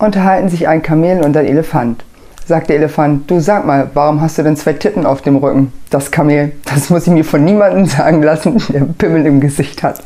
unterhalten sich ein Kamel und ein Elefant. Sagt der Elefant, du sag mal, warum hast du denn zwei Titten auf dem Rücken? Das Kamel, das muss ich mir von niemandem sagen lassen, der Pimmel im Gesicht hat.